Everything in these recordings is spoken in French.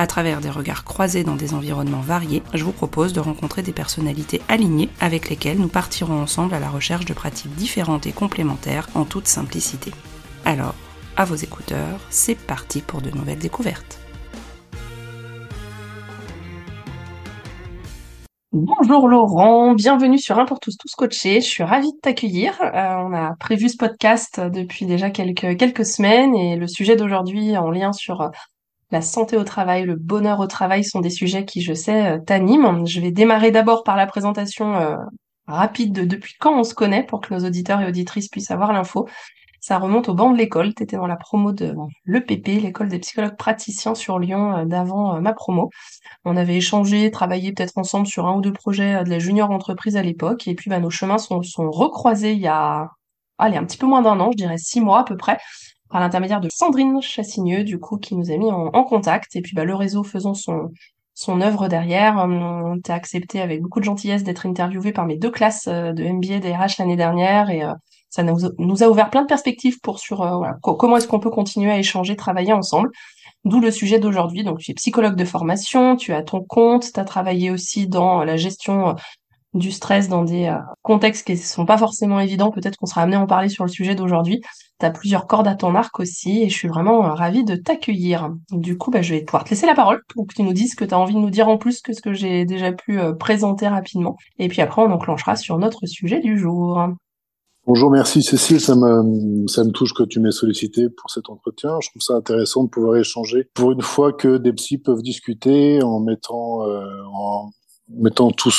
À travers des regards croisés dans des environnements variés, je vous propose de rencontrer des personnalités alignées avec lesquelles nous partirons ensemble à la recherche de pratiques différentes et complémentaires en toute simplicité. Alors, à vos écouteurs, c'est parti pour de nouvelles découvertes. Bonjour Laurent, bienvenue sur Un pour tous, tous coachés. Je suis ravie de t'accueillir. Euh, on a prévu ce podcast depuis déjà quelques, quelques semaines et le sujet d'aujourd'hui en lien sur la santé au travail, le bonheur au travail sont des sujets qui, je sais, euh, t'animent. Je vais démarrer d'abord par la présentation euh, rapide de depuis quand on se connaît pour que nos auditeurs et auditrices puissent avoir l'info. Ça remonte au banc de l'école. Tu étais dans la promo de l'EPP, l'école des psychologues praticiens sur Lyon euh, d'avant ma promo. On avait échangé, travaillé peut-être ensemble sur un ou deux projets de la junior entreprise à l'époque. Et puis bah, nos chemins sont, sont recroisés il y a allez, un petit peu moins d'un an, je dirais six mois à peu près, par l'intermédiaire de Sandrine Chassigneux, du coup, qui nous a mis en, contact. Et puis, bah, le réseau faisant son, son œuvre derrière, on t'a accepté avec beaucoup de gentillesse d'être interviewé par mes deux classes euh, de MBA DRH l'année dernière et euh, ça nous, a ouvert plein de perspectives pour sur euh, comment est-ce qu'on peut continuer à échanger, travailler ensemble. D'où le sujet d'aujourd'hui. Donc, tu es psychologue de formation, tu as ton compte, tu as travaillé aussi dans la gestion du stress dans des contextes qui ne sont pas forcément évidents. Peut-être qu'on sera amené à en parler sur le sujet d'aujourd'hui. Tu as plusieurs cordes à ton arc aussi et je suis vraiment euh, ravie de t'accueillir. Du coup, bah, je vais pouvoir te laisser la parole pour que tu nous dises ce que tu as envie de nous dire en plus que ce que j'ai déjà pu euh, présenter rapidement. Et puis après, on enclenchera sur notre sujet du jour. Bonjour, merci Cécile, ça me, ça me touche que tu m'aies sollicité pour cet entretien. Je trouve ça intéressant de pouvoir échanger pour une fois que des psys peuvent discuter en mettant euh, en, mettant tout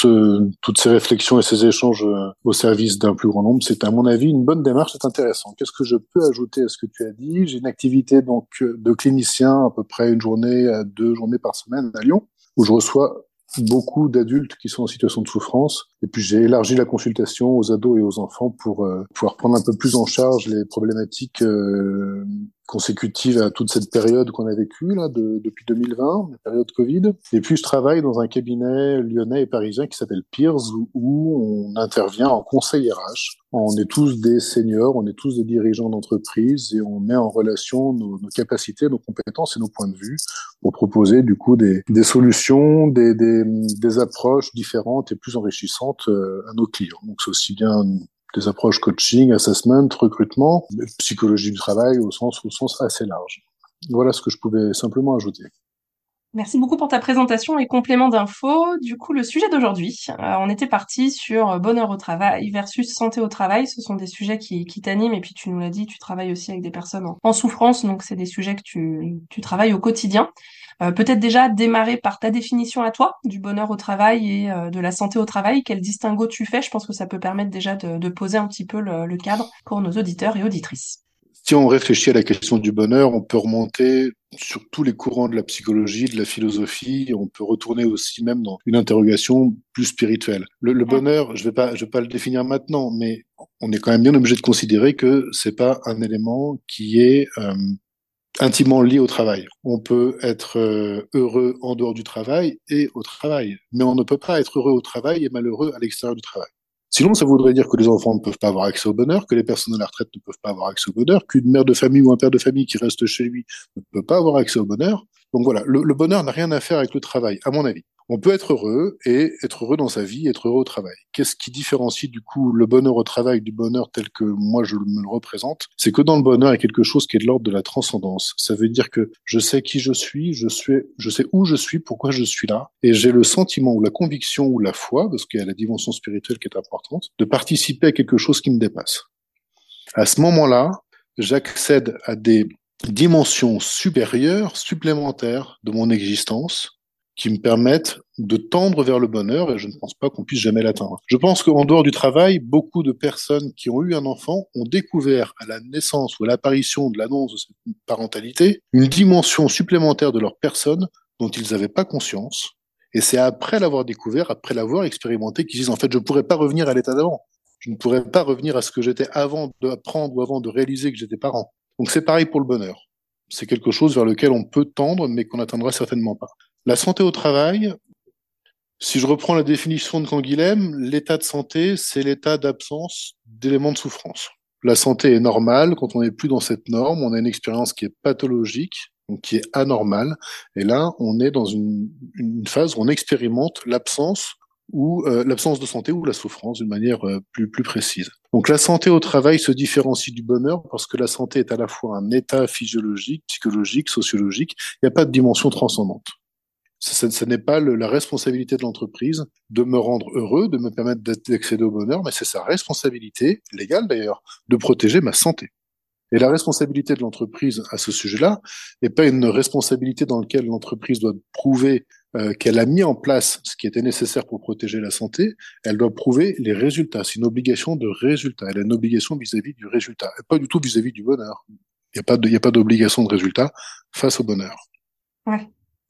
toutes ces réflexions et ces échanges euh, au service d'un plus grand nombre, c'est à mon avis une bonne démarche, c'est intéressant. Qu'est-ce que je peux ajouter à ce que tu as dit? J'ai une activité donc euh, de clinicien à peu près une journée à deux journées par semaine à Lyon, où je reçois beaucoup d'adultes qui sont en situation de souffrance. Et puis j'ai élargi la consultation aux ados et aux enfants pour euh, pouvoir prendre un peu plus en charge les problématiques consécutive à toute cette période qu'on a vécue là de, depuis 2020, la période Covid. Et puis je travaille dans un cabinet lyonnais et parisien qui s'appelle Peers où, on intervient en conseil RH. On est tous des seniors, on est tous des dirigeants d'entreprise et on met en relation nos, nos, capacités, nos compétences et nos points de vue pour proposer du coup des, des solutions, des, des, des, approches différentes et plus enrichissantes euh, à nos clients. Donc c'est aussi bien des approches coaching, assessment, recrutement, psychologie du travail au sens, au sens assez large. Voilà ce que je pouvais simplement ajouter. Merci beaucoup pour ta présentation et complément d'infos. Du coup, le sujet d'aujourd'hui, euh, on était parti sur bonheur au travail versus santé au travail. Ce sont des sujets qui, qui t'animent et puis tu nous l'as dit, tu travailles aussi avec des personnes en, souffrance, donc c'est des sujets que tu, tu travailles au quotidien. Euh, peut-être déjà démarrer par ta définition à toi du bonheur au travail et euh, de la santé au travail. Quel distinguo tu fais? Je pense que ça peut permettre déjà de, de poser un petit peu le, le cadre pour nos auditeurs et auditrices. Si on réfléchit à la question du bonheur, on peut remonter sur tous les courants de la psychologie, de la philosophie. On peut retourner aussi même dans une interrogation plus spirituelle. Le, le bonheur, je vais pas, je vais pas le définir maintenant, mais on est quand même bien obligé de considérer que c'est pas un élément qui est euh, intimement lié au travail. On peut être euh, heureux en dehors du travail et au travail, mais on ne peut pas être heureux au travail et malheureux à l'extérieur du travail. Sinon, ça voudrait dire que les enfants ne peuvent pas avoir accès au bonheur, que les personnes à la retraite ne peuvent pas avoir accès au bonheur, qu'une mère de famille ou un père de famille qui reste chez lui ne peut pas avoir accès au bonheur. Donc voilà, le, bonheur n'a rien à faire avec le travail, à mon avis. On peut être heureux et être heureux dans sa vie, être heureux au travail. Qu'est-ce qui différencie du coup le bonheur au travail du bonheur tel que moi je me le représente? C'est que dans le bonheur, il y a quelque chose qui est de l'ordre de la transcendance. Ça veut dire que je sais qui je suis, je suis, je sais où je suis, pourquoi je suis là, et j'ai le sentiment ou la conviction ou la foi, parce qu'il y a la dimension spirituelle qui est importante, de participer à quelque chose qui me dépasse. À ce moment-là, j'accède à des dimensions supérieures, supplémentaires de mon existence qui me permettent de tendre vers le bonheur et je ne pense pas qu'on puisse jamais l'atteindre. Je pense qu'en dehors du travail, beaucoup de personnes qui ont eu un enfant ont découvert à la naissance ou à l'apparition de l'annonce de cette parentalité une dimension supplémentaire de leur personne dont ils n'avaient pas conscience. Et c'est après l'avoir découvert, après l'avoir expérimenté, qu'ils disent en fait je ne pourrais pas revenir à l'état d'avant. Je ne pourrais pas revenir à ce que j'étais avant d'apprendre ou avant de réaliser que j'étais parent. Donc c'est pareil pour le bonheur. C'est quelque chose vers lequel on peut tendre, mais qu'on n'atteindra certainement pas. La santé au travail, si je reprends la définition de Canguilhem, l'état de santé, c'est l'état d'absence d'éléments de souffrance. La santé est normale quand on n'est plus dans cette norme, on a une expérience qui est pathologique, donc qui est anormale, et là, on est dans une, phase où on expérimente l'absence ou euh, l'absence de santé ou la souffrance d'une manière euh, plus, plus précise. Donc la santé au travail se différencie du bonheur parce que la santé est à la fois un état physiologique, psychologique, sociologique, il n'y a pas de dimension transcendante. Ce, n'est pas la responsabilité de l'entreprise de me rendre heureux, de me permettre d'accéder au bonheur, mais c'est sa responsabilité, légale d'ailleurs, de protéger ma santé. Et la responsabilité de l'entreprise à ce sujet-là n'est pas une responsabilité dans laquelle l'entreprise doit prouver euh, qu'elle a mis en place ce qui était nécessaire pour protéger la santé, elle doit prouver les résultats. C'est une obligation de résultat. Elle a une obligation vis-à-vis du résultat, et pas du tout vis-à-vis du bonheur. Il n'y a pas d'obligation de, résultat face au bonheur.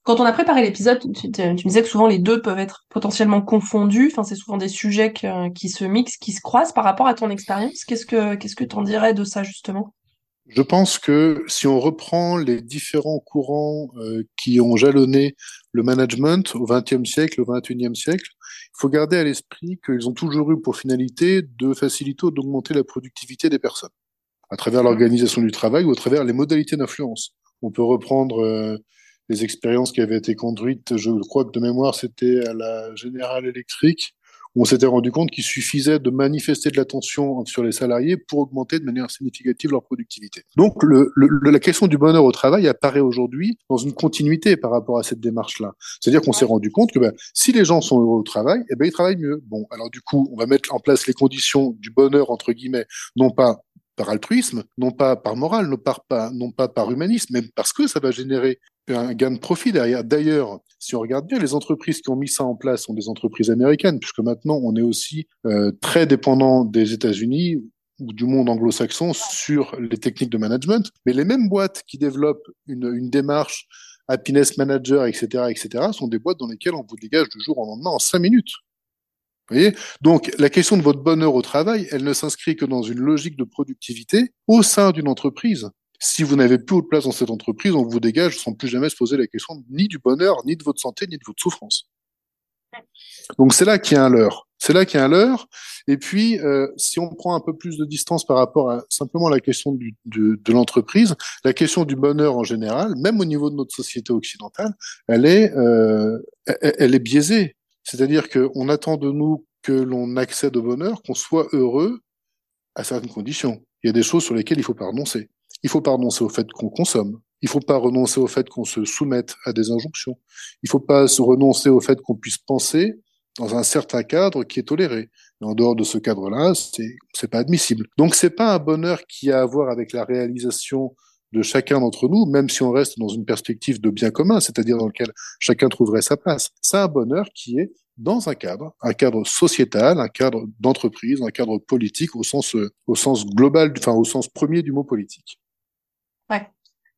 Quand on a préparé l'épisode, tu, me disais que souvent les deux peuvent être potentiellement confondus. Enfin, c'est souvent des sujets qui se mixent, qui se croisent par rapport à ton expérience. Qu'est-ce que qu'est-ce que dirais de ça justement? Je pense que si on reprend les différents courants euh, qui ont jalonné le management au XXe siècle, au XXIe siècle, il faut garder à l'esprit qu'ils ont toujours eu pour finalité de faciliter ou d'augmenter la productivité des personnes à travers l'organisation du travail ou à travers les modalités d'influence. On peut reprendre euh, les expériences qui avaient été conduites, je crois que de mémoire, c'était à la Générale Electric, on s'était rendu compte qu'il suffisait de manifester de l'attention sur les salariés pour augmenter de manière significative leur productivité. Donc, le, le, la question du bonheur au travail apparaît aujourd'hui dans une continuité par rapport à cette démarche-là. C'est-à-dire qu'on s'est rendu compte que ben, si les gens sont heureux au travail, eh ben, ils travaillent mieux. Bon, alors du coup, on va mettre en place les conditions du bonheur, entre guillemets, non pas par altruisme, non pas par morale, non pas, non pas par humanisme, mais parce que ça va générer un gain de profit derrière. D'ailleurs, si on regarde bien, les entreprises qui ont mis ça en place sont des entreprises américaines, puisque maintenant on est aussi euh, très dépendant des États-Unis ou du monde anglo-saxon sur les techniques de management. Mais les mêmes boîtes qui développent une, une démarche happiness manager, etc., etc., sont des boîtes dans lesquelles on vous dégage du jour au lendemain en cinq minutes. Donc, la question de votre bonheur au travail, elle ne s'inscrit que dans une logique de productivité au sein d'une entreprise. Si vous n'avez plus de place dans cette entreprise, on vous dégage sans plus jamais se poser la question ni du bonheur, ni de votre santé, ni de votre souffrance. Donc c'est là qu'il y a un leurre. C'est là qu'il y a un leurre. Et puis, euh, si on prend un peu plus de distance par rapport à simplement la question du, de, de l'entreprise, la question du bonheur en général, même au niveau de notre société occidentale, elle est, euh, elle est biaisée. C'est-à-dire qu'on attend de nous que l'on accède au bonheur, qu'on soit heureux à certaines conditions. Il y a des choses sur lesquelles il faut pas renoncer. Il faut pas renoncer au fait qu'on consomme. Il faut pas renoncer au fait qu'on se soumette à des injonctions. Il faut pas se renoncer au fait qu'on puisse penser dans un certain cadre qui est toléré. Et en dehors de ce cadre-là, c'est, c'est pas admissible. Donc c'est pas un bonheur qui a à voir avec la réalisation de chacun d'entre nous, même si on reste dans une perspective de bien commun, c'est-à-dire dans lequel chacun trouverait sa place. C'est un bonheur qui est dans un cadre, un cadre sociétal, un cadre d'entreprise, un cadre politique au sens global, enfin au sens premier du mot politique.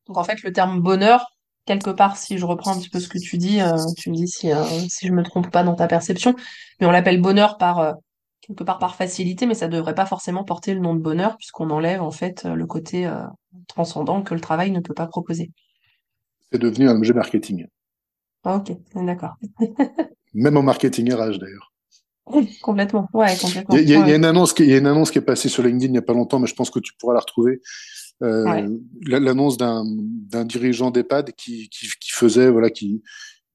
Donc en fait, le terme bonheur, quelque part, si je reprends un petit peu ce que tu dis, euh, tu me dis si, euh, si je me trompe pas dans ta perception, mais on l'appelle bonheur par euh, quelque part par facilité, mais ça devrait pas forcément porter le nom de bonheur puisqu'on enlève en fait le côté transcendant que le travail ne peut pas proposer. C'est devenu un objet marketing. Ah, ok, d'accord. Même en marketing RH d'ailleurs. complètement, ouais, complètement. Il y, a, une annonce qui, il y a une annonce qui est passée sur LinkedIn il n'y a pas longtemps, mais je pense que tu pourras la retrouver. Euh, L'annonce d'un dirigeant d'EHPAD qui, qui, qui, faisait, voilà, qui,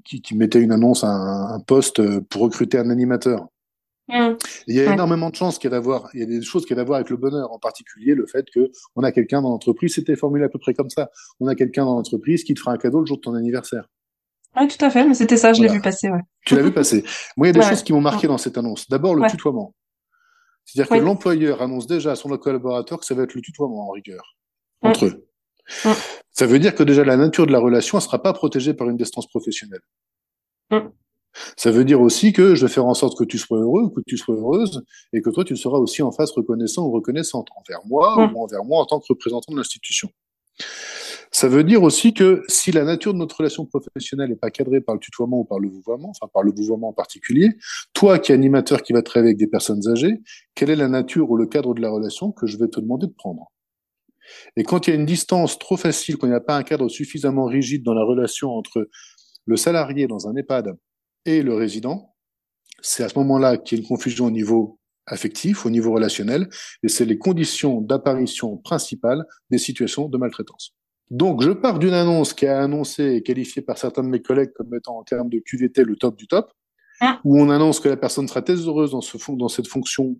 qui, qui mettait une annonce à un, un poste pour recruter un animateur. Mmh. Il y a énormément de chances qu'il y ait d'avoir, il y a des choses qu'il y a d'avoir avec le bonheur, en particulier le fait que on a quelqu'un dans l'entreprise, c'était formulé à peu près comme ça. On a quelqu'un dans l'entreprise qui te fera un cadeau le jour de ton anniversaire. Oui, tout à fait, mais c'était ça, je l'ai vu passer. Ouais. Tu l'as vu passer. Moi, il y a des choses qui m'ont marqué dans cette annonce. D'abord, le tutoiement. C'est-à-dire que l'employeur annonce déjà à son collaborateur que ça va être le tutoiement en rigueur, entre eux. Ça veut dire que déjà la nature de la relation ne sera pas protégée par une distance professionnelle. Ça veut dire aussi que je vais faire en sorte que tu sois heureux, que tu sois heureuse, et que toi, tu seras aussi en face reconnaissant ou reconnaissante envers moi ou envers moi en tant que représentant de l'institution. Ça veut dire aussi que si la nature de notre relation professionnelle n'est pas cadrée par le tutoiement ou par le vouvoiement, enfin par le vouvoiement en particulier, toi qui es animateur qui va travailler avec des personnes âgées, quelle est la nature ou le cadre de la relation que je vais te demander de prendre? Et quand il y a une distance trop facile, quand il n'y a pas un cadre suffisamment rigide dans la relation entre le salarié dans un EHPAD et le résident, c'est à ce moment-là qu'il y a une confusion au niveau affectif, au niveau relationnel, et c'est les conditions d'apparition principales des situations de maltraitance. Donc, je pars d'une annonce qui a annoncé et qualifiée par certains de mes collègues comme étant en termes de QVT le top du top, ah. où on annonce que la personne sera très heureuse dans, ce, dans cette fonction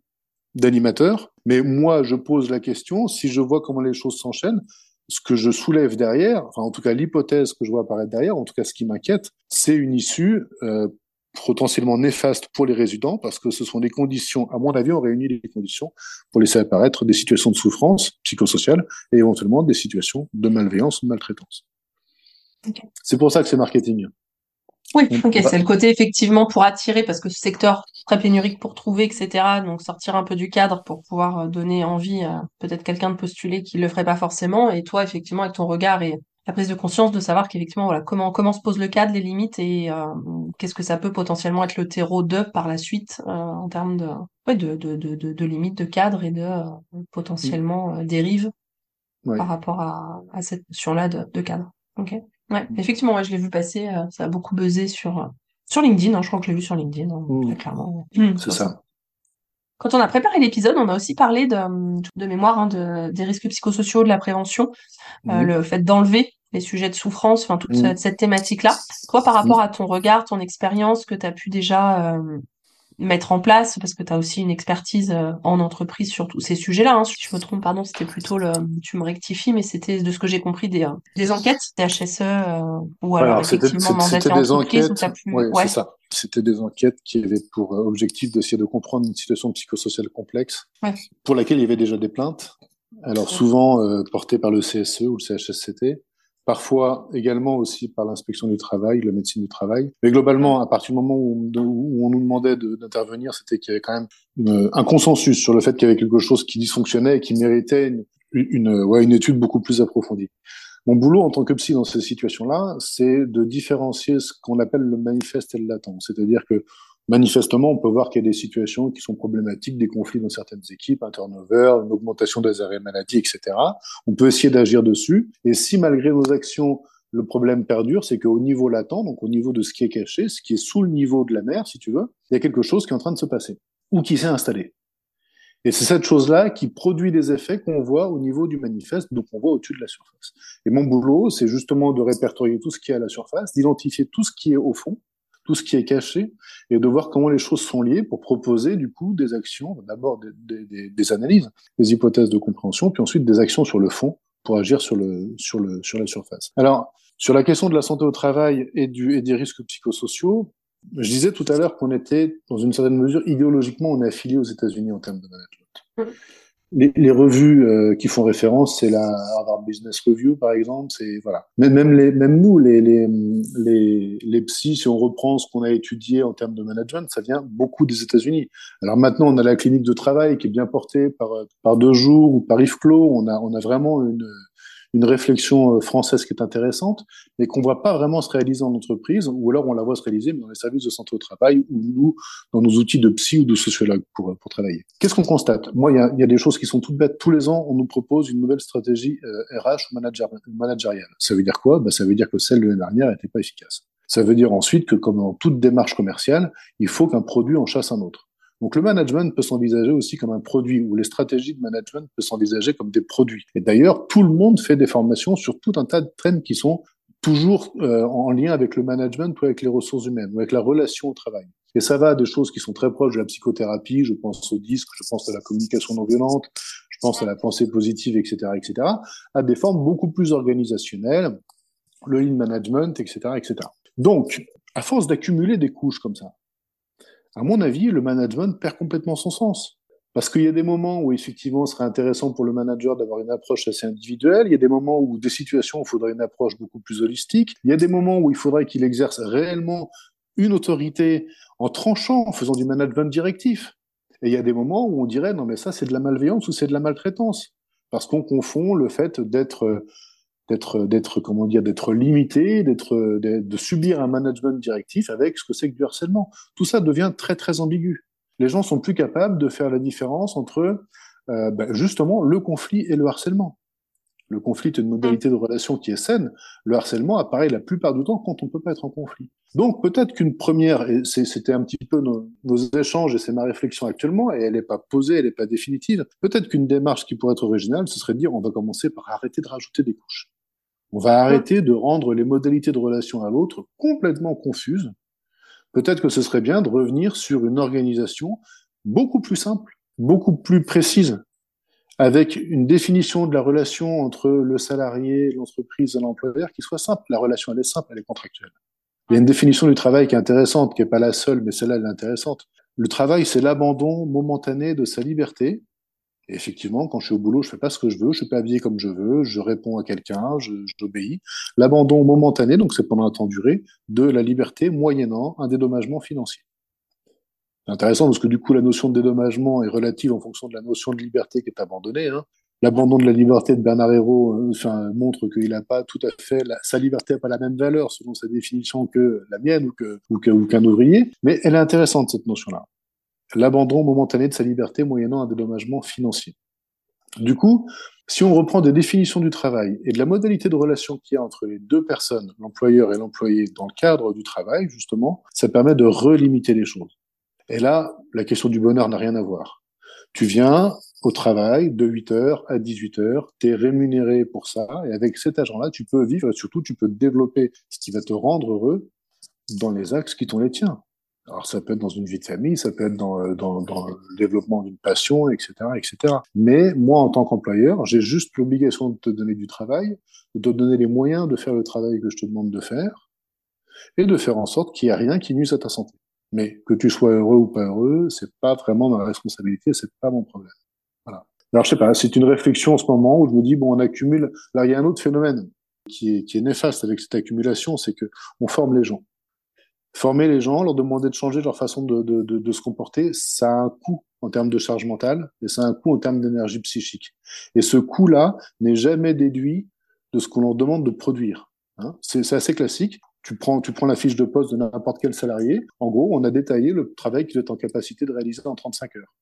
d'animateur. Mais moi, je pose la question, si je vois comment les choses s'enchaînent, ce que je soulève derrière, enfin en tout cas l'hypothèse que je vois apparaître derrière, en tout cas ce qui m'inquiète, c'est une issue euh, potentiellement néfaste pour les résidents parce que ce sont des conditions, à mon avis, on réunit les conditions pour laisser apparaître des situations de souffrance psychosociale et éventuellement des situations de malveillance ou de maltraitance. C'est pour ça que c'est marketing. Oui, ok, c'est le côté effectivement pour attirer, parce que ce secteur très pénurique pour trouver, etc. Donc sortir un peu du cadre pour pouvoir euh, donner envie à peut-être quelqu'un de postuler qui le ferait pas forcément. Et toi, effectivement, avec ton regard et la prise de conscience de savoir qu'effectivement, voilà, comment, comment se pose le cadre, les limites et euh, qu'est-ce que ça peut potentiellement être le terreau de par la suite euh, en termes de, ouais, de, de, de, de, limites de cadre et de euh, potentiellement dérives par rapport à, à cette notion-là de, de cadre. Ok. Ouais, effectivement, ouais, je l'ai vu passer, ça a beaucoup buzzé sur, sur LinkedIn, hein, je crois que je l'ai vu sur LinkedIn, hein, mmh. très clairement. Mmh, c'est ça. Quand on a préparé l'épisode, on a aussi parlé de, de mémoire hein, de, des risques psychosociaux, de la prévention, mmh. le fait d'enlever les sujets de souffrance, enfin toute mm. cette, thématique-là. Toi, par rapport mm. à ton regard, ton expérience que tu as pu déjà euh, mettre en place, parce que tu as aussi une expertise euh, en entreprise sur tous ces sujets-là. Hein. Si je me trompe, pardon, c'était plutôt le, tu me rectifies, mais c'était de ce que j'ai compris des, euh, des enquêtes des HSE ou alors, effectivement mandaté des enquêtes. c'est ça. C'était des enquêtes qui avaient pour objectif d'essayer de comprendre une situation psychosociale complexe, pour laquelle il y avait déjà des plaintes. Alors souvent portées par le CSE ou le CHSCT, parfois également aussi par l'inspection du travail, la médecine du travail. Mais globalement, à partir du moment où, on nous demandait d'intervenir, c'était qu'il y avait quand même un consensus sur le fait qu'il y avait quelque chose qui dysfonctionnait et qui méritait une, une, ouais, une étude beaucoup plus approfondie. Mon boulot en tant que psy dans ces situations-là, c'est de différencier ce qu'on appelle le manifeste et le latent. C'est-à-dire que manifestement, on peut voir qu'il y a des situations qui sont problématiques, des conflits dans certaines équipes, un turnover, une augmentation des arrêts maladie, etc. On peut essayer d'agir dessus. Et si malgré nos actions, le problème perdure, c'est qu'au niveau latent, donc au niveau de ce qui est caché, ce qui est sous le niveau de la mer, si tu veux, il y a quelque chose qui est en train de se passer ou qui s'est installé. Et c'est cette chose-là qui produit des effets qu'on voit au niveau du manifeste, donc on voit au-dessus de la surface. Et mon boulot, c'est justement de répertorier tout ce qui est à la surface, d'identifier tout ce qui est au fond, tout ce qui est caché et de voir comment les choses sont liées pour proposer du coup des actions, d'abord des, analyses, des hypothèses de compréhension, puis ensuite des actions sur le fond pour agir sur le sur le sur la surface. Alors sur la question de la santé au travail et du et des risques psychosociaux, je disais tout à l'heure qu'on était dans une certaine mesure idéologiquement on est affilié aux États-Unis en termes de management. Les, les, revues euh, qui font référence, c'est la Harvard Business Review, par exemple. C'est voilà. Même, même, les, même nous, les, les, les, les psys, si on reprend ce qu'on a étudié en termes de management, ça vient beaucoup des États-Unis. Alors maintenant, on a la clinique de travail qui est bien portée par par deux jours ou par Yves Clos. On a on a vraiment une une réflexion euh, française qui est intéressante, mais qu'on voit pas vraiment se réaliser en entreprise, ou alors on la voit se réaliser dans les services de santé au travail, ou nous, dans nos outils de psy ou de sociologue pour, pour travailler. Qu'est-ce qu'on constate? Moi, il y a, y a, des choses qui sont toutes bêtes. Tous les ans, on nous propose une nouvelle stratégie euh, RH ou managériale. Ça veut dire quoi? Bah, Ça veut dire que celle de l'année dernière n'était pas efficace. Ça veut dire ensuite que, comme dans toute démarche commerciale, il faut qu'un produit en chasse un autre. Donc le management peut s'envisager aussi comme un produit, ou les stratégies de management peuvent s'envisager comme des produits. Et d'ailleurs, tout le monde fait des formations sur tout un tas de trends qui sont toujours euh, en lien avec le management ou avec les ressources humaines, ou avec la relation au travail. Et ça va à des choses qui sont très proches de la psychothérapie, je pense au disque, je pense à la communication non violente, je pense à la pensée positive, etc., etc., à des formes beaucoup plus organisationnelles, le lean management, etc., etc. Donc, à force d'accumuler des couches comme ça, à mon avis, le management perd complètement son sens. Parce qu'il y a des moments où effectivement ce serait intéressant pour le manager d'avoir une approche assez individuelle, il y a des moments où des situations il faudrait une approche beaucoup plus holistique, il y a des moments où il faudrait qu'il exerce réellement une autorité en tranchant, en faisant du management directif. Et il y a des moments où on dirait non mais ça c'est de la malveillance ou c'est de la maltraitance parce qu'on confond le fait d'être d'être d'être comment dire d'être limité, d'être de subir un management directif avec ce que c'est que du harcèlement. Tout ça devient très très ambigu les gens sont plus capables de faire la différence entre euh, ben, justement le conflit et le harcèlement. Le conflit est une modalité de relation qui est saine. Le harcèlement apparaît la plupart du temps quand on peut pas être en conflit. Donc peut-être qu'une première, et c'était un petit peu nos, nos, échanges et c'est ma réflexion actuellement, et elle n'est pas posée, elle n'est pas définitive. Peut-être qu'une démarche qui pourrait être originale, ce serait de dire on va commencer par arrêter de rajouter des couches. On va arrêter de rendre les modalités de relation à l'autre complètement confuses peut-être que ce serait bien de revenir sur une organisation beaucoup plus simple, beaucoup plus précise, avec une définition de la relation entre le salarié, l'entreprise et l'employeur qui soit simple. La relation, elle est simple, elle est contractuelle. Il y a une définition du travail qui est intéressante, qui n'est pas la seule, mais celle-là, elle est intéressante. Le travail, c'est l'abandon momentané de sa liberté et effectivement, quand je suis au boulot, je fais pas ce que je veux, je suis pas habillé comme je veux, je réponds à quelqu'un, j'obéis. L'abandon momentané, donc c'est pendant un temps duré, de la liberté moyennant un dédommagement financier. C'est intéressant parce que du coup, la notion de dédommagement est relative en fonction de la notion de liberté qui est abandonnée. Hein. L'abandon de la liberté de Bernard Hérault euh, enfin, montre qu'il n'a pas tout à fait sa liberté n'a pas la même valeur selon sa définition que la mienne ou que ou qu'un ouvrier, mais elle est intéressante cette notion-là l'abandon momentané de sa liberté moyennant un dédommagement financier. Du coup, si on reprend des définitions du travail et de la modalité de relation qu'il y a entre les deux personnes, l'employeur et l'employé, dans le cadre du travail, justement, ça permet de relimiter les choses. Et là, la question du bonheur n'a rien à voir. Tu viens au travail de 8h à 18h, tu es rémunéré pour ça, et avec cet argent-là, tu peux vivre et surtout, tu peux développer ce qui va te rendre heureux dans les axes qui sont les tiens. Alors ça peut être dans une vie de famille, ça peut être dans, euh, dans, dans le développement d'une passion, etc., etc. Mais moi, en tant qu'employeur, j'ai juste l'obligation de te donner du travail, de te donner les moyens de faire le travail que je te demande de faire, et de faire en sorte qu'il n'y ait rien qui nuise à ta santé. Mais que tu sois heureux ou pas heureux, c'est pas vraiment ma responsabilité, c'est pas mon problème. Voilà. Alors je sais pas, c'est une réflexion en ce moment où je me dis bon, on accumule. Alors il y a un autre phénomène qui est, qui est néfaste avec cette accumulation, c'est que on forme les gens former les gens, leur demander de changer leur façon de, de, de, de, se comporter, ça a un coût en termes de charge mentale et ça a un coût en termes d'énergie psychique. Et ce coût-là n'est jamais déduit de ce qu'on leur demande de produire. Hein. C'est assez classique. Tu prends, tu prends la fiche de poste de n'importe quel salarié. En gros, on a détaillé le travail qu'il est en capacité de réaliser en 35 heures.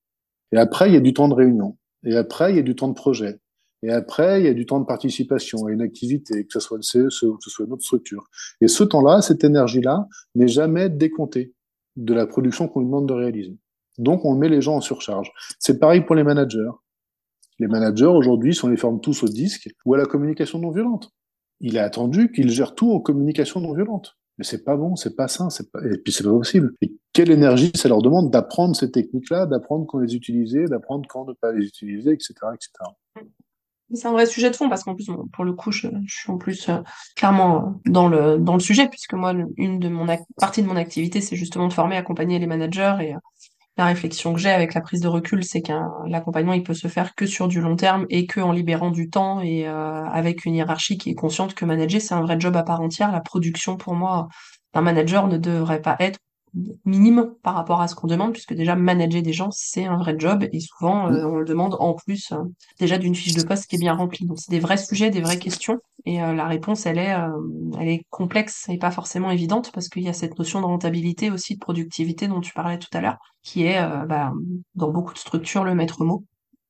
Et après, il y a du temps de réunion. Et après, il y a du temps de projet. Et après, il y a du temps de participation à une activité, que ce soit le CSE ou que ce soit une autre structure. Et ce temps-là, cette énergie-là, n'est jamais décomptée de la production qu'on lui demande de réaliser. Donc, on met les gens en surcharge. C'est pareil pour les managers. Les managers, aujourd'hui, sont les forment tous au disque ou à la communication non violente. Il est attendu qu'ils gèrent tout en communication non violente. Mais c'est pas bon, c'est pas sain, et puis c'est pas possible. Et quelle énergie ça leur demande d'apprendre ces techniques-là, d'apprendre quand les utiliser, d'apprendre quand ne pas les utiliser, etc., etc. C'est un vrai sujet de fond parce qu'en plus, pour le coup, je, suis en plus euh, clairement dans le dans le sujet puisque moi, une de mon partie de mon activité, c'est justement de former, accompagner les managers et euh, la réflexion que j'ai avec la prise de recul, c'est qu'un l'accompagnement, il peut se faire que sur du long terme et que en libérant du temps et euh, avec une hiérarchie qui est consciente que manager, c'est un vrai job à part entière. La production, pour moi, d'un manager ne devrait pas être minime par rapport à ce qu'on demande, puisque déjà manager des gens, c'est un vrai job, et souvent euh, on le demande en plus euh, déjà d'une fiche de poste qui est bien remplie. Donc c'est des vrais sujets, des vraies questions, et euh, la réponse, elle est, elle est complexe et pas forcément évidente, parce qu'il y a cette notion de rentabilité aussi, de productivité dont tu parlais tout à l'heure, qui est bah, dans beaucoup de structures le maître mot.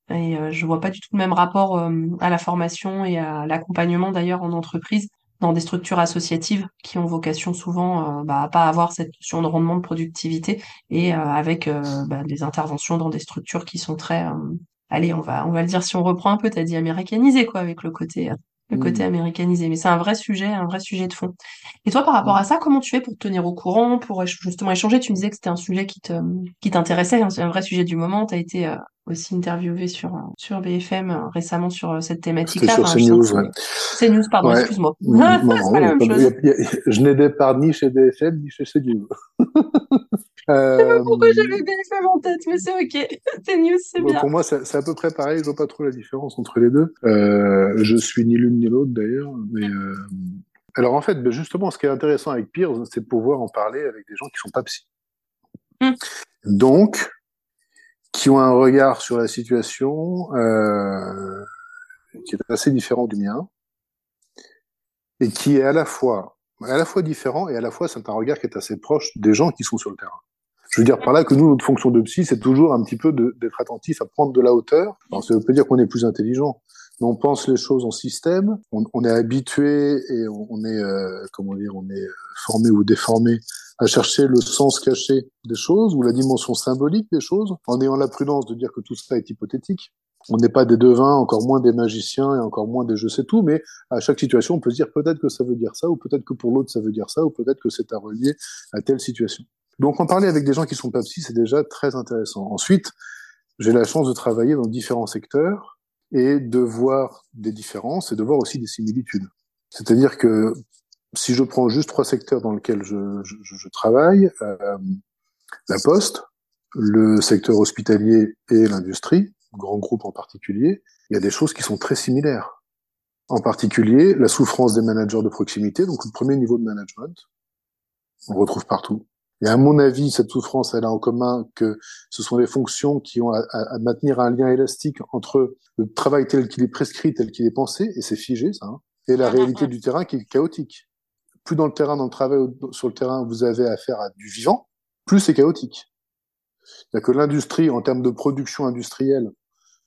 Et je vois pas du tout le même rapport à la formation et à l'accompagnement d'ailleurs en entreprise dans des structures associatives qui ont vocation souvent euh, bah, à pas avoir cette notion de rendement de productivité et euh, avec euh, bah, des interventions dans des structures qui sont très allez on va on va le dire si on reprend un peu t'as dit américanisé quoi avec le côté le côté mmh. américanisé mais c'est un vrai sujet un vrai sujet de fond. Et toi par rapport à ça comment tu fais pour te tenir au courant pour justement échanger? Tu me disais que c'était un sujet qui te qui t'intéressait hein, c'est un vrai sujet du moment tu as été aussi interviewé sur sur BFM euh, récemment sur euh, cette thématique-là. Sur enfin, CNews, ouais. CNews, pardon, excuse-moi. je n'ai départ ni chez BFM ni chez CNews. Je sais pas pourquoi j'avais BFM en tête, mais c'est ok. news, c'est bien. Pour moi, c'est à peu près pareil. Je vois pas trop la différence entre les deux. Euh, je suis ni l'une ni l'autre d'ailleurs. Mais euh... alors en fait, ben, justement, ce qui est intéressant avec Peers, c'est de pouvoir en parler avec des gens qui sont pas psy. Mm. Donc, qui ont un regard sur la situation euh, qui est assez différent du mien et qui est à la fois à la fois différent et à la fois c'est un regard qui est assez proche des gens qui sont sur le terrain. Je veux dire par là que nous, notre fonction de psy, c'est toujours un petit peu d'être attentif à prendre de la hauteur. Alors, ça veut pas dire qu'on est plus intelligent, on pense les choses en système. On, est habitué et on, est, euh, comment dire, on est formé ou déformé à chercher le sens caché des choses ou la dimension symbolique des choses, en ayant la prudence de dire que tout ça est hypothétique. On n'est pas des devins, encore moins des magiciens et encore moins des je sais tout, mais à chaque situation, on peut se dire peut-être que ça veut dire ça, ou peut-être que pour l'autre ça veut dire ça, ou peut-être que c'est à relier à telle situation. Donc en parler avec des gens qui sont pas psy, c'est déjà très intéressant. Ensuite, j'ai la chance de travailler dans différents secteurs et de voir des différences et de voir aussi des similitudes. C'est-à-dire que si je prends juste trois secteurs dans lesquels je, travaille, euh, la poste, le secteur hospitalier et l'industrie, grands groupes en particulier, il y a des choses qui sont très similaires. En particulier, la souffrance des managers de proximité, donc le premier niveau de management, on retrouve partout. Et à mon avis, cette souffrance, elle a en commun que ce sont les fonctions qui ont à, à maintenir un lien élastique entre le travail tel qu'il est prescrit, tel qu'il est pensé, et c'est figé, ça, hein, et la réalité du terrain qui est chaotique. Plus dans le terrain, dans le travail, sur le terrain, vous avez affaire à du vivant, plus c'est chaotique. C'est-à-dire que l'industrie, en termes de production industrielle,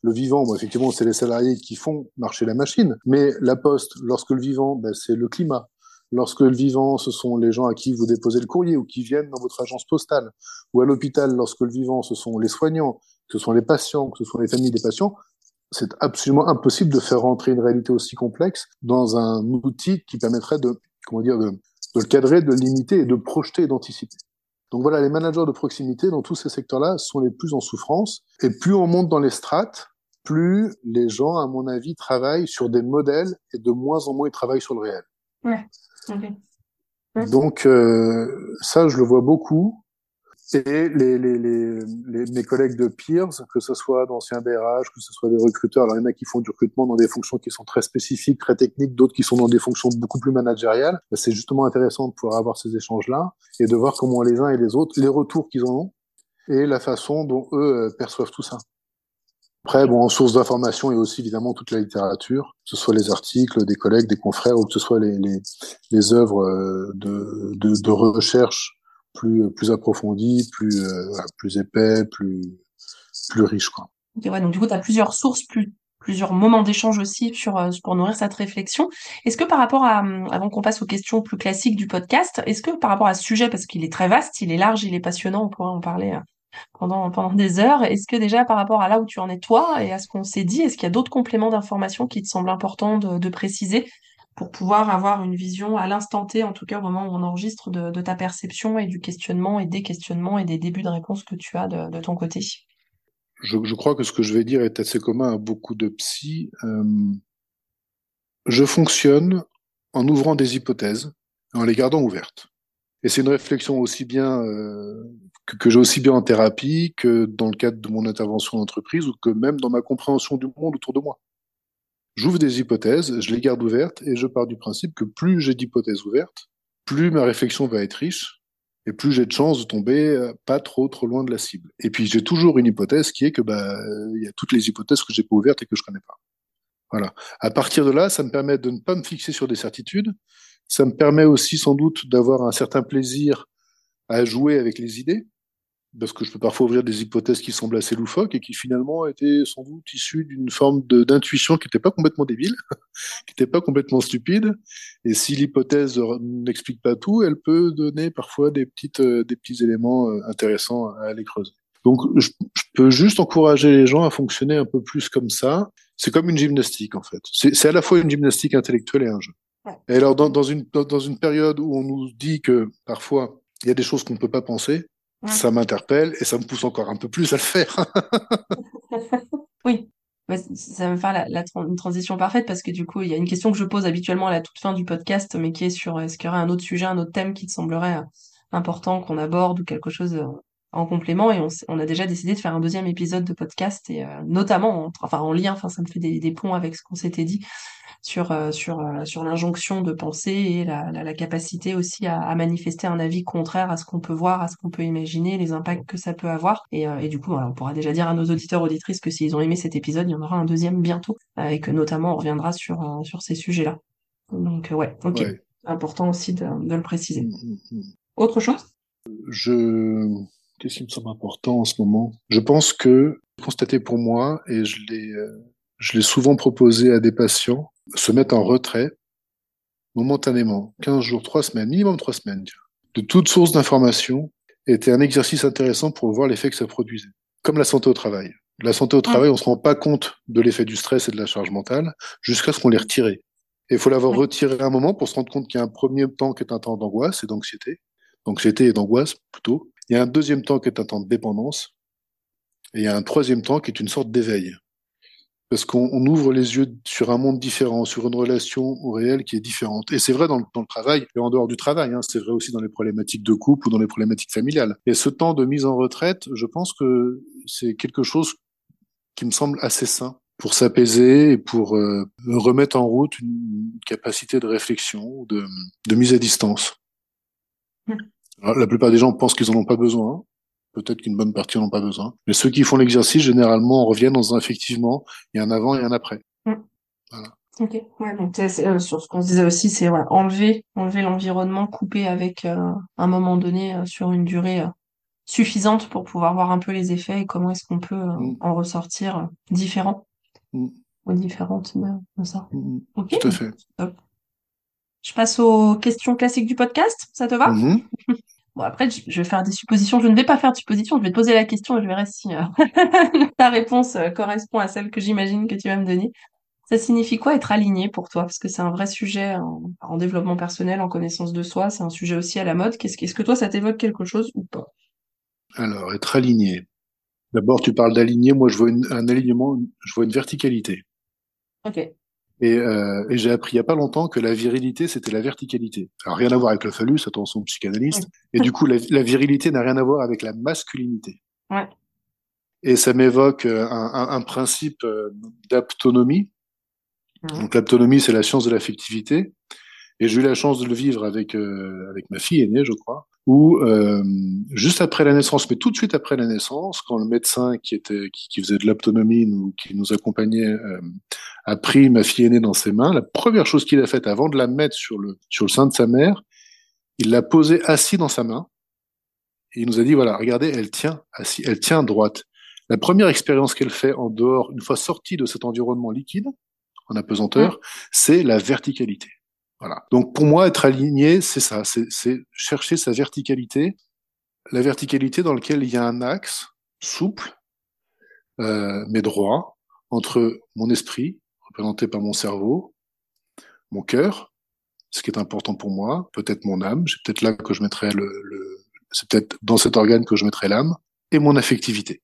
le vivant, bon, effectivement, c'est les salariés qui font marcher la machine. Mais la poste, lorsque le vivant, ben, c'est le climat. Lorsque le vivant, ce sont les gens à qui vous déposez le courrier ou qui viennent dans votre agence postale. Ou à l'hôpital, lorsque le vivant, ce sont les soignants, que ce sont les patients, que ce sont les familles des patients, c'est absolument impossible de faire rentrer une réalité aussi complexe dans un outil qui permettrait de, comment dire, de, le cadrer, de le limiter et de projeter et d'anticiper. Donc voilà, les managers de proximité dans tous ces secteurs-là sont les plus en souffrance. Et plus on monte dans les strates, plus les gens, à mon avis, travaillent sur des modèles et de moins en moins ils travaillent sur le réel. Ouais. Donc euh, ça, je le vois beaucoup. Et les, les, les, mes collègues de peers, que ce soit d'anciens DRH, que ce soit des recruteurs, alors il y en a qui font du recrutement dans des fonctions qui sont très spécifiques, très techniques, d'autres qui sont dans des fonctions beaucoup plus managériales. Ben, c'est justement intéressant de pouvoir avoir ces échanges-là et de voir comment les uns et les autres, les retours qu'ils en ont et la façon dont eux euh, perçoivent tout ça. Après, bon, en source d'information, il y a aussi évidemment toute la littérature, que ce soit les articles des collègues, des confrères, ou que ce soit les, les, les œuvres euh, de, de, recherche plus plus approfondi, plus euh, plus épais, plus plus riche quoi. Okay, ouais, donc du coup tu as plusieurs sources, plus plusieurs moments d'échange aussi sur euh, pour nourrir cette réflexion. Est-ce que par rapport à avant qu'on passe aux questions plus classiques du podcast, est-ce que par rapport à ce sujet parce qu'il est très vaste, il est large, il est passionnant, on pourrait en parler euh, pendant pendant des heures, est-ce que déjà par rapport à là où tu en es toi et à ce qu'on s'est dit, est-ce qu'il y a d'autres compléments d'information qui te semblent importants de, de préciser pour pouvoir avoir une vision à l'instant T, en tout cas au moment où on enregistre, de, de, ta perception et du questionnement et des questionnements et des débuts de réponses que tu as de, de ton côté? Je, je, crois que ce que je vais dire est assez commun à beaucoup de psy. Euh, je fonctionne en ouvrant des hypothèses, en les gardant ouvertes. Et c'est une réflexion aussi bien euh, que, que j'ai aussi bien en thérapie que dans le cadre de mon intervention d'entreprise ou que même dans ma compréhension du monde autour de moi. J'ouvre des hypothèses, je les garde ouvertes et je pars du principe que plus j'ai d'hypothèses ouvertes, plus ma réflexion va être riche et plus j'ai de chances de tomber euh, pas trop trop loin de la cible. Et puis j'ai toujours une hypothèse qui est que bah il y a toutes les hypothèses que j'ai pas ouvertes et que je connais pas. Voilà. À partir de là, ça me permet de ne pas me fixer sur des certitudes. Ça me permet aussi sans doute d'avoir un certain plaisir à jouer avec les idées parce que je peux parfois ouvrir des hypothèses qui semblent assez loufoques et qui finalement étaient sans doute issues d'une forme d'intuition qui n'était pas complètement débile, qui n'était pas complètement stupide. Et si l'hypothèse n'explique pas tout, elle peut donner parfois des petites, euh, des petits éléments euh, intéressants à aller creuser. Donc, je, je, peux juste encourager les gens à fonctionner un peu plus comme ça. C'est comme une gymnastique, en fait. C'est à la fois une gymnastique intellectuelle et un jeu. Et alors, dans, dans, une, dans une période où on nous dit que parfois, il y a des choses qu'on ne peut pas penser, Ouais. Ça m'interpelle et ça me pousse encore un peu plus à le faire. oui, ça va me faire la, la, une transition parfaite parce que du coup, il y a une question que je pose habituellement à la toute fin du podcast, mais qui est sur est-ce qu'il y aurait un autre sujet, un autre thème qui te semblerait important qu'on aborde ou quelque chose en complément? Et on, on, a déjà décidé de faire un deuxième épisode de podcast et notamment enfin en lien enfin ça me fait des, des ponts avec ce qu'on s'était dit sur euh, sur euh, sur l'injonction de penser et la, la, la capacité aussi à, à, manifester un avis contraire à ce qu'on peut voir, à ce qu'on peut imaginer, les impacts que ça peut avoir. Et, euh, et du coup, voilà, on pourra déjà dire à nos auditeurs auditrices que s'ils ont aimé cet épisode, il y en aura un deuxième bientôt et que notamment on reviendra sur sur ces sujets-là. Donc ouais, ok, important aussi de, de le préciser. Mmh, mmh, mmh. Autre chose? Je Qu'est-ce qui me semble important en ce moment? Je pense que, constaté pour moi, et je l'ai, je l'ai souvent proposé à des patients, se mettre en retrait momentanément, 15 jours, 3 semaines, minimum 3 semaines, de toute source d'information était un exercice intéressant pour voir l'effet que ça produisait. Comme la santé au travail. La santé au travail, on se rend pas compte de l'effet du stress et de la charge mentale jusqu'à ce qu'on les retire. Et il faut l'avoir retiré un moment pour se rendre compte qu'il y a un premier temps qui est un temps d'angoisse et d'anxiété. D'anxiété et d'angoisse, plutôt. Il y a un deuxième temps qui est un temps de dépendance. Et il y a un troisième temps qui est une sorte d'éveil parce qu'on ouvre les yeux sur un monde différent, sur une relation au réel qui est différente. Et c'est vrai dans le, dans le, travail et en dehors du travail, hein, c'est vrai aussi dans les problématiques de couple ou dans les problématiques familiales. Et ce temps de mise en retraite, je pense que c'est quelque chose qui me semble assez sain pour s'apaiser et pour euh, remettre en route une capacité de réflexion, de, de mise à distance. Mmh. Alors, la plupart des gens pensent qu'ils en ont pas besoin, Peut-être qu'une bonne partie n'en ont pas besoin. Mais ceux qui font l'exercice, généralement, reviennent dans un effectivement, il y a un avant et un après. Mm. Voilà. Ok, ouais, donc euh, sur ce qu'on se disait aussi, c'est voilà, enlever, enlever l'environnement, couper avec euh, un moment donné euh, sur une durée suffisante pour pouvoir voir un peu les effets et comment est-ce qu'on peut mm. en ressortir différent mm. ou différente de, ça. Ok. Tout à fait. Je passe aux questions classiques du podcast, ça te va? Mm-hmm. Bon, après, je vais faire des suppositions. Je ne vais pas faire de suppositions. Je vais te poser la question et je verrai si euh, ta réponse euh, correspond à celle que j'imagine que tu vas me donner. Ça signifie quoi être aligné pour toi? Parce que c'est un vrai sujet en, développement personnel, en connaissance de soi. C'est un sujet aussi à la mode. Qu'est-ce, est-ce que toi, ça t'évoque quelque chose ou pas? Alors, être aligné. D'abord, tu parles d'aligner. Moi, je vois un alignement, je vois une verticalité. Ok. Et, euh, et j'ai appris il y a pas longtemps que la virilité, c'était la verticalité. Alors rien à voir avec le phallus, attention psychanalyste. Et du coup, la, la virilité n'a rien à voir avec la masculinité. Ouais. Et ça m'évoque euh, un, un, un, principe euh, d'aptonomie. Donc l'aptonomie, c'est la science de l'affectivité. Et j'ai eu la chance de le vivre avec euh, avec ma fille aînée, je crois, où euh, juste après la naissance, mais tout de suite après la naissance, quand le médecin qui était qui, qui faisait de l'aptonomie, nous, qui nous accompagnait, euh, a pris ma fille aînée dans ses mains, la première chose qu'il a faite avant de la mettre sur le sur le sein de sa mère, il l'a posée assis dans sa main et il nous a dit voilà, regardez, elle tient assis, elle tient droite. La première expérience qu'elle fait en dehors, une fois sortie de cet environnement liquide, en apesanteur, c'est la verticalité. Voilà. Donc pour moi, être aligné, c'est ça, c'est chercher sa verticalité, la verticalité dans laquelle il y a un axe souple, euh, mais droit, entre mon esprit, représenté par mon cerveau, mon cœur, ce qui est important pour moi, peut-être mon âme, c'est peut-être là que je mettrai le, le c'est peut-être dans cet organe que je mettrai l'âme, et mon affectivité,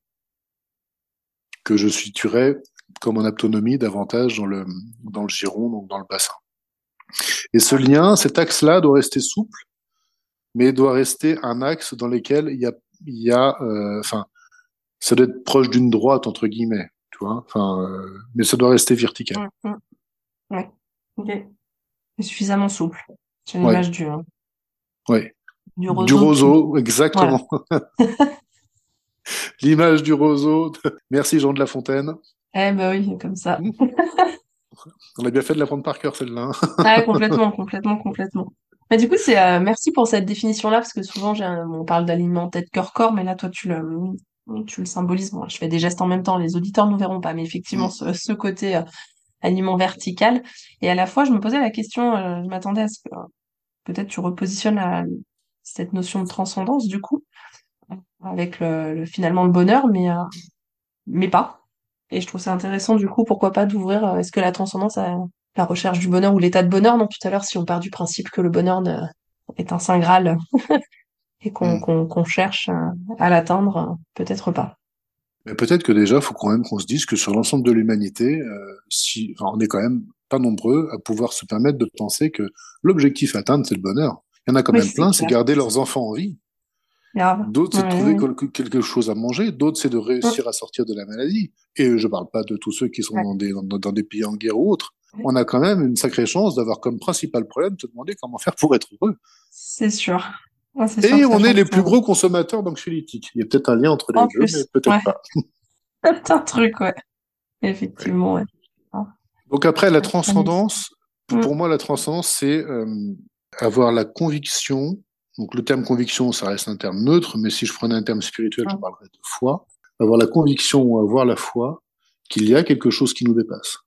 que je situerai comme en autonomie davantage dans le, dans le giron, donc dans le bassin. Et ce lien, cet axe-là doit rester souple, mais doit rester un axe dans lequel il y a, il y a, euh, enfin, ça doit être proche d'une droite entre guillemets, tu vois. Enfin, euh, mais ça doit rester vertical. Mmh, mmh. Ouais. Ok. suffisamment souple. C'est l'image du. Hein. Oui. Du roseau. Du roseau, exactement. L'image du roseau. Merci Jean de La Fontaine. Eh ben oui, comme ça. On a bien fait de la prendre par cœur celle-là. Hein. ah, complètement, complètement, complètement. Mais du coup, c'est euh, merci pour cette définition-là parce que souvent, j'ai on parle d'alignement tête cœur corps, mais là, toi, tu le tu le symbolises. Je fais des gestes en même temps. Les auditeurs ne verront pas, mais effectivement, mm. ce, côté euh, aliment vertical. Et à la fois, je me posais la question. Euh, je m'attendais à ce que peut-être tu repositionnes cette notion de transcendance du coup avec le, finalement le bonheur, mais mais pas. Et je trouve ça intéressant, du coup, pourquoi pas d'ouvrir, euh, est-ce que la transcendance à la recherche du bonheur ou l'état de bonheur, non, tout à l'heure, si on part du principe que le bonheur est un saint graal et qu'on mm. cherche à, l'atteindre, peut-être pas. Mais peut-être que déjà, il faut quand même qu'on se dise que sur l'ensemble de l'humanité, euh, si, on est quand même pas nombreux à pouvoir se permettre de penser que l'objectif à atteindre, c'est le bonheur. Il y en a quand même plein, c'est garder leurs enfants en vie. D'autres, c'est de trouver quelque chose à manger. D'autres, c'est de réussir à sortir de la maladie. Et je parle pas de tous ceux qui sont dans, des, dans, des pays en guerre ou autres. On a quand même une sacrée chance d'avoir comme principal problème de te demander comment faire pour être heureux. C'est sûr. et on est les plus gros consommateurs d'anxiolytiques. Il y a peut-être un lien entre les deux, mais peut-être pas. C'est un truc, ouais. Effectivement, ouais. Donc après, la transcendance, pour mm. moi, la transcendance, c'est euh, avoir la conviction. Donc le terme conviction, ça reste un terme neutre, mais si je prenais un terme spirituel, je parlerais de foi. Avoir la conviction ou avoir la foi qu'il y a quelque chose qui nous dépasse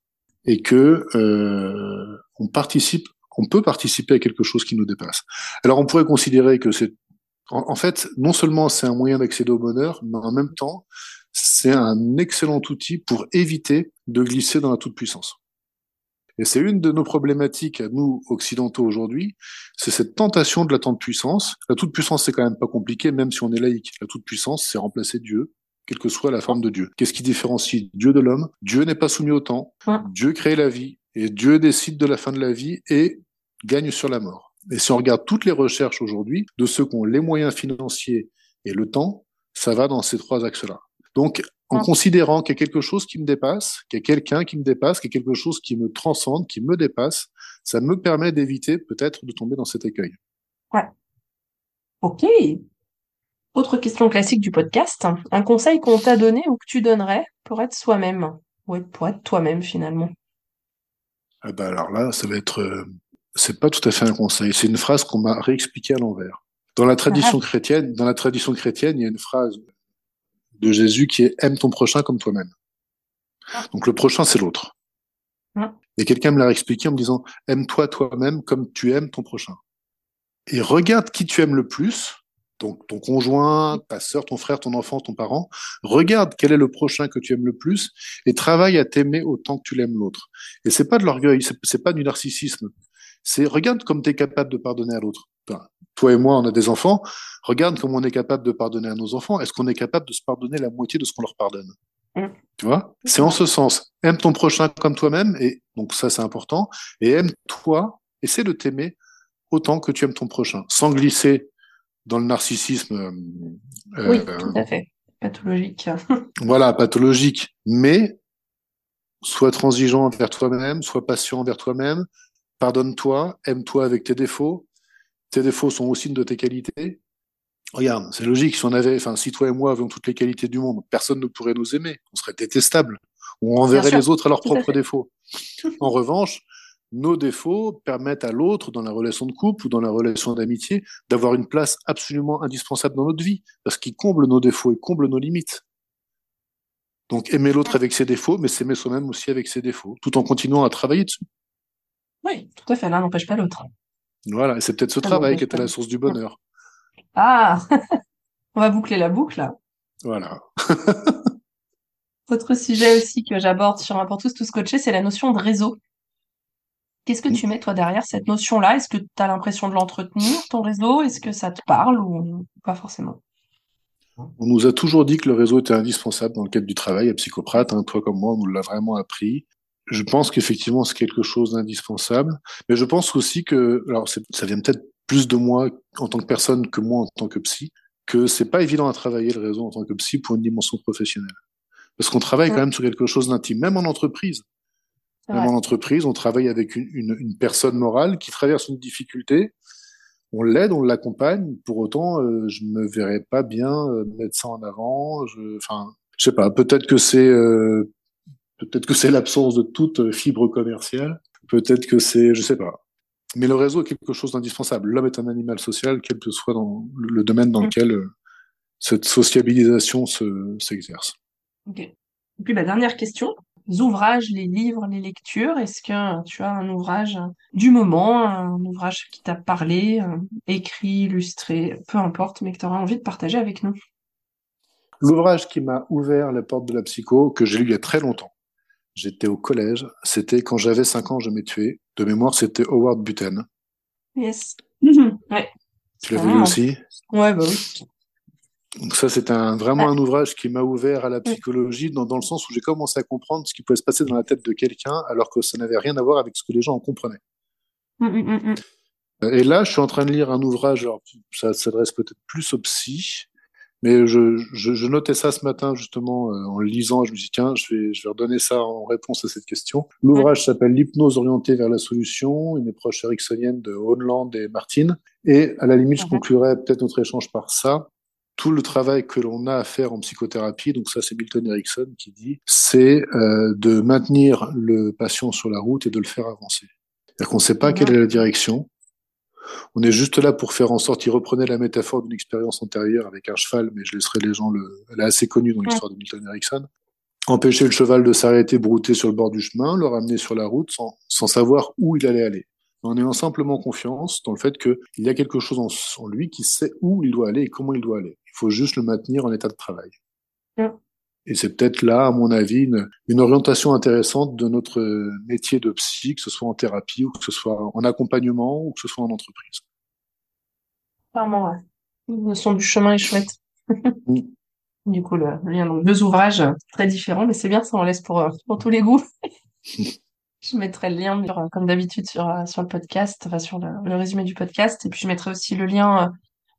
et que euh, on participe, on peut participer à quelque chose qui nous dépasse. Alors on pourrait considérer que c'est, en, fait, non seulement c'est un moyen d'accéder au bonheur, mais en même temps, c'est un excellent outil pour éviter de glisser dans la toute puissance. Et c'est une de nos problématiques à nous occidentaux aujourd'hui, c'est cette tentation de la toute puissance. La toute puissance, c'est quand même pas compliqué, même si on est laïque. La toute puissance, c'est remplacer Dieu, quelle que soit la forme de Dieu. Qu'est-ce qui différencie Dieu de l'homme? Dieu n'est pas soumis au temps. Dieu crée la vie et Dieu décide de la fin de la vie et gagne sur la mort. Et si on regarde toutes les recherches aujourd'hui de ceux qui ont les moyens financiers et le temps, ça va dans ces trois axes-là. Donc, en considérant qu'il y a quelque chose qui me dépasse, qu'il y a quelqu'un qui me dépasse, qu'il y a quelque chose qui me transcende, qui me dépasse, ça me permet d'éviter peut-être de tomber dans cet écueil. Ouais. Ok. Autre question classique du podcast. Un conseil qu'on t'a donné ou que tu donnerais pour être soi-même? Ouais, pour être toi-même finalement? Ah bah alors là, ça va être, euh, c'est pas tout à fait un conseil. C'est une phrase qu'on m'a réexpliquée à l'envers. Dans la tradition ah. chrétienne, dans la tradition chrétienne, il y a une phrase de Jésus qui est aime ton prochain comme toi-même. Ah. Donc le prochain, c'est l'autre. Ah. Et quelqu'un me l'a expliqué en me disant aime-toi toi-même comme tu aimes ton prochain. Et regarde qui tu aimes le plus, donc ton conjoint, ta sœur, ton frère, ton enfant, ton parent. Regarde quel est le prochain que tu aimes le plus et travaille à t'aimer autant que tu l'aimes l'autre. Et c'est pas de l'orgueil, c'est pas du narcissisme. C'est regarde comme tu es capable de pardonner à l'autre toi et moi, on a des enfants. Regarde comment on est capable de pardonner à nos enfants. Est-ce qu'on est capable de se pardonner la moitié de ce qu'on leur pardonne? Tu vois? C'est en ce sens. Aime ton prochain comme toi-même, et donc ça c'est important. Et aime-toi, essaie de t'aimer autant que tu aimes ton prochain, sans glisser dans le narcissisme. Euh, oui, tout à fait. Pathologique. voilà, pathologique. Mais sois transigeant envers toi-même, sois patient envers toi-même, pardonne-toi, aime-toi avec tes défauts, tes défauts sont aussi de tes qualités. Regarde, c'est logique. Si on avait, enfin, si toi et moi avions toutes les qualités du monde, personne ne pourrait nous aimer. On serait détestable. On enverrait les autres à leurs propres défauts. En revanche, nos défauts permettent à l'autre, dans la relation de couple ou dans la relation d'amitié, d'avoir une place absolument indispensable dans notre vie, parce qu'il comble nos défauts et comble nos limites. Donc aimer l'autre avec ses défauts, mais s'aimer soi-même aussi avec ses défauts, tout en continuant à travailler dessus. Oui, tout à fait, l'un n'empêche pas l'autre. Voilà, et c'est peut-être ce travail qui était la source du bonheur. Ah, on va boucler la boucle. Voilà. Autre sujet aussi que j'aborde sur un pour tous, tous coachés, c'est la notion de réseau. Qu'est-ce que tu mets toi derrière cette notion-là? Est-ce que tu as l'impression de l'entretenir, ton réseau? Est-ce que ça te parle ou pas forcément? On nous a toujours dit que le réseau était indispensable dans le cadre du travail à Psychoprate. Hein, toi comme moi, on nous l'a vraiment appris je pense qu'effectivement c'est quelque chose d'indispensable, mais je pense aussi que, alors ça vient peut-être plus de moi en tant que personne que moi en tant que psy, que c'est pas évident à travailler le réseau en tant que psy pour une dimension professionnelle, parce qu'on travaille quand même sur quelque chose d'intime, même en entreprise. Même en entreprise, on travaille avec une, une, une, personne morale qui traverse une difficulté. On l'aide, on l'accompagne. Pour autant, euh, je me verrais pas bien euh, mettre ça en avant. Je, enfin, je sais pas. Peut-être que c'est euh, Peut-être que c'est l'absence de toute fibre commerciale. Peut-être que c'est, je sais pas. Mais le réseau est quelque chose d'indispensable. L'homme est un animal social, quel que soit dans le domaine dans mm. lequel euh, cette sociabilisation s'exerce. ok. Et puis, la dernière question. Les ouvrages, les livres, les lectures. Est-ce que tu as un ouvrage du moment, un ouvrage qui t'a parlé, euh, écrit, illustré, peu importe, mais que tu auras envie de partager avec nous? L'ouvrage qui m'a ouvert la porte de la psycho, que j'ai lu il y a très longtemps, J'étais au collège. C'était quand j'avais 5 ans, je m'ai tué. De mémoire, c'était Howard Buten. Yes. ouais. Tu l'as vu aussi? Ouais, bah oui. Donc ça, c'est un, vraiment un ouvrage qui m'a ouvert à la psychologie dans, dans le sens où j'ai commencé à comprendre ce qui pouvait se passer dans la tête de quelqu'un alors que ça n'avait rien à voir avec ce que les gens en comprenaient. Hum, hum, hum, Et là, je suis en train de lire un ouvrage, alors ça s'adresse peut-être plus aux psy, mais je, je, je, notais ça ce matin justement euh, en le lisant. Je me dis tiens, je vais, je vais redonner ça en réponse à cette question. L'ouvrage s'appelle L'hypnose orientée vers la solution, une approche ericksonienne de Holland et Martin. Et à la limite, je mhm. conclurai peut-être notre échange par ça. Tout le travail que l'on a à faire en psychothérapie, donc ça c'est Milton Erickson qui dit, c'est euh, de maintenir le patient sur la route et de le faire avancer. C'est-à-dire qu'on ne sait pas quelle est la direction, on est juste là pour faire en sorte, il reprenait la métaphore d'une expérience antérieure avec un cheval, mais je laisserai les gens le, elle est assez connue dans l'histoire de Milton Erickson. Empêcher le cheval de s'arrêter brouter sur le bord du chemin, le ramener sur la route sans, sans savoir où il allait aller. En ayant simplement confiance dans le fait qu'il y a quelque chose en, lui qui sait où il doit aller et comment il doit aller. Il faut juste le maintenir en état de travail. Et c'est peut-être là, à mon avis, une, une, orientation intéressante de notre métier de psy, que ce soit en thérapie ou que ce soit en accompagnement ou que ce soit en entreprise. Clairement, ouais. Le son du chemin est chouette. Mm. Du coup, le, lien, donc deux ouvrages très différents, mais c'est bien, ça en laisse pour, pour tous les goûts. je mettrai le lien, comme d'habitude, sur, sur le podcast, enfin, sur le, le, résumé du podcast. Et puis, je mettrai aussi le lien euh,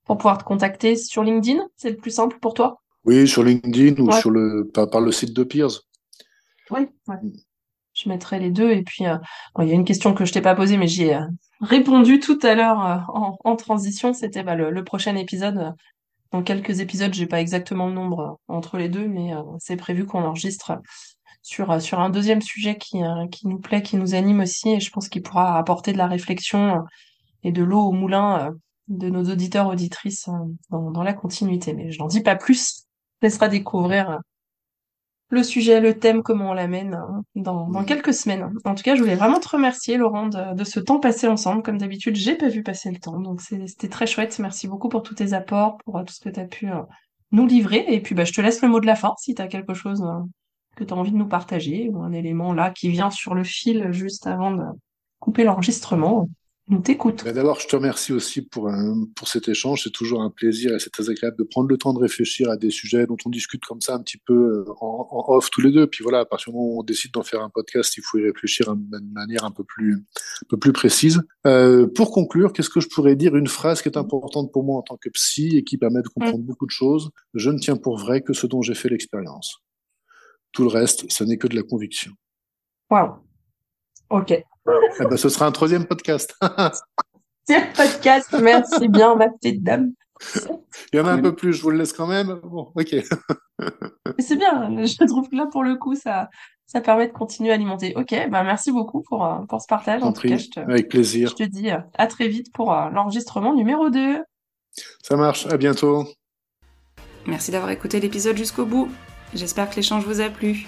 pour pouvoir te contacter sur LinkedIn. C'est le plus simple pour toi? Oui, sur LinkedIn ou sur le par, par, le site de Peers. Oui, ouais. je mettrai les deux. Et puis, euh, il y a une question que je t'ai pas posée, mais j'y ai euh, répondu tout à l'heure euh, en, en, transition. C'était bah, le, le, prochain épisode. Dans quelques épisodes, j'ai pas exactement le nombre entre les deux, mais c'est prévu qu'on enregistre sur sur un deuxième sujet qui qui nous plaît, qui nous anime aussi, et je pense qu'il pourra apporter de la réflexion et de l'eau au moulin de nos auditeurs auditrices dans, dans la continuité. Mais je n'en dis pas plus laissera découvrir euh, le sujet, le thème, comment on l'amène hein, dans, dans, quelques semaines. En tout cas, je voulais vraiment te remercier, Laurent, de, de ce temps passé ensemble. Comme d'habitude, j'ai pas vu passer le temps, donc c'était très chouette. Merci beaucoup pour tous tes apports, pour euh, tout ce que tu as pu euh, nous livrer. Et puis, bah, je te laisse le mot de la fin si tu as quelque chose que tu as envie de nous partager ou un élément là qui vient sur le fil juste avant de couper l'enregistrement. On t'écoute. Bah, d'abord, je te remercie aussi pour, pour cet échange. C'est toujours un plaisir et c'est très agréable de prendre le temps de réfléchir à des sujets dont on discute comme ça un petit peu euh, en, en off tous les deux. Puis voilà, à partir du moment où on décide d'en faire un podcast, il faut y réfléchir de manière un peu plus, un peu plus précise. Euh, pour conclure, qu'est-ce que je pourrais dire? Une phrase qui est importante pour moi en tant que psy et qui permet de comprendre beaucoup de choses. Je ne tiens pour vrai que ce dont j'ai fait l'expérience. Tout le reste, ce n'est que de la conviction. Wow. Ok. Eh ben, ce sera un troisième podcast. troisième podcast, merci bien, ma petite dame. Il y en a un peu plus, je vous le laisse quand même. Bon, ok. c'est bien, je trouve que là, pour le coup, ça, ça permet de continuer à alimenter. Ok, bah merci beaucoup pour, euh, pour ce partage. En, tout cas, je te, Avec plaisir. Je te dis euh, à très vite pour euh, l'enregistrement numéro 2. Ça marche, à bientôt. Merci d'avoir écouté l'épisode jusqu'au bout. J'espère que l'échange vous a plu.